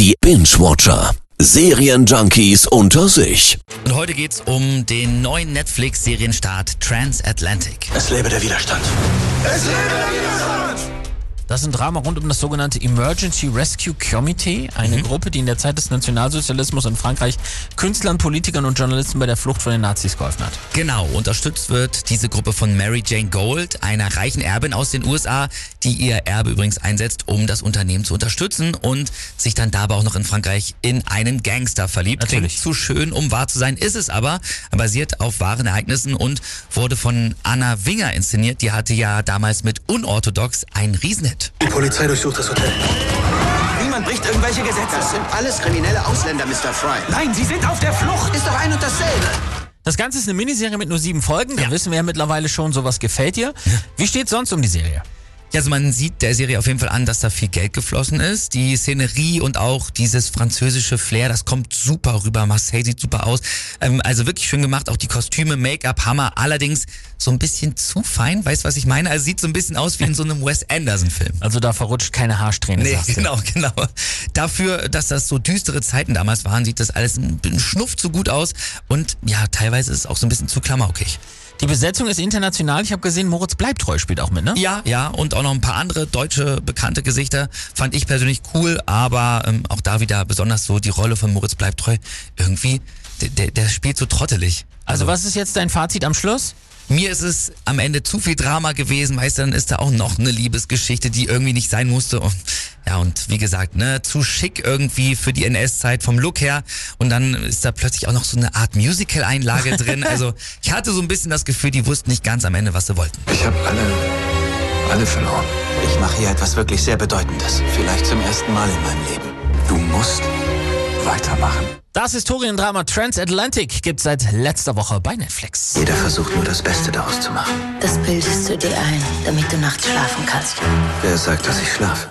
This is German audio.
Die Binge-Watcher. Serienjunkies unter sich. Und heute geht's um den neuen Netflix-Serienstart Transatlantic. Es lebe der Widerstand. Es lebe der Widerstand! Das ist ein Drama rund um das sogenannte Emergency Rescue Committee, eine Mhm. Gruppe, die in der Zeit des Nationalsozialismus in Frankreich Künstlern, Politikern und Journalisten bei der Flucht von den Nazis geholfen hat. Genau, unterstützt wird diese Gruppe von Mary Jane Gold, einer reichen Erbin aus den USA, die ihr Erbe übrigens einsetzt, um das Unternehmen zu unterstützen und sich dann dabei auch noch in Frankreich in einen Gangster verliebt. Natürlich. Klingt zu schön, um wahr zu sein, ist es aber, basiert auf wahren Ereignissen und wurde von Anna Winger inszeniert. Die hatte ja damals mit Unorthodox einen Riesenhit. Die Polizei durchsucht das Hotel. Niemand bricht irgendwelche Gesetze. Das sind alles kriminelle Ausländer, Mr. Fry. Nein, sie sind auf der Flucht. Ist doch ein und dasselbe. Das Ganze ist eine Miniserie mit nur sieben Folgen, da wissen wir ja mittlerweile schon, sowas gefällt dir. Wie steht sonst um die Serie? Ja, also man sieht der Serie auf jeden Fall an, dass da viel Geld geflossen ist. Die Szenerie und auch dieses französische Flair, das kommt super rüber. Marseille sieht super aus. Ähm, also wirklich schön gemacht. Auch die Kostüme, Make-up, Hammer. Allerdings so ein bisschen zu fein. Weißt du, was ich meine? Also sieht so ein bisschen aus wie in so einem Wes Anderson-Film. Also da verrutscht keine Haarsträhne, Nee, sagst du. genau, genau. Dafür, dass das so düstere Zeiten damals waren, sieht das alles ein Schnuff zu gut aus. Und ja, teilweise ist es auch so ein bisschen zu klamaukig. Die Besetzung ist international. Ich habe gesehen, Moritz Bleibtreu spielt auch mit, ne? Ja, ja, und auch noch ein paar andere deutsche bekannte Gesichter fand ich persönlich cool, aber ähm, auch da wieder besonders so die Rolle von Moritz bleibt treu. Irgendwie, der, der, der spielt so trottelig. Also was ist jetzt dein Fazit am Schluss? Mir ist es am Ende zu viel Drama gewesen, weißt du, dann ist da auch noch eine Liebesgeschichte, die irgendwie nicht sein musste. Und, ja, und wie gesagt, ne, zu schick irgendwie für die NS-Zeit vom Look her. Und dann ist da plötzlich auch noch so eine Art Musical-Einlage drin. Also ich hatte so ein bisschen das Gefühl, die wussten nicht ganz am Ende, was sie wollten. Ich habe alle, alle verloren. Ich mache hier etwas wirklich sehr Bedeutendes. Vielleicht zum ersten Mal in meinem Leben. Du musst weitermachen. Das Historiendrama Transatlantic gibt's seit letzter Woche bei Netflix. Jeder versucht nur das Beste daraus zu machen. Das bildest du dir ein, damit du nachts schlafen kannst. Wer sagt, dass ich schlafe?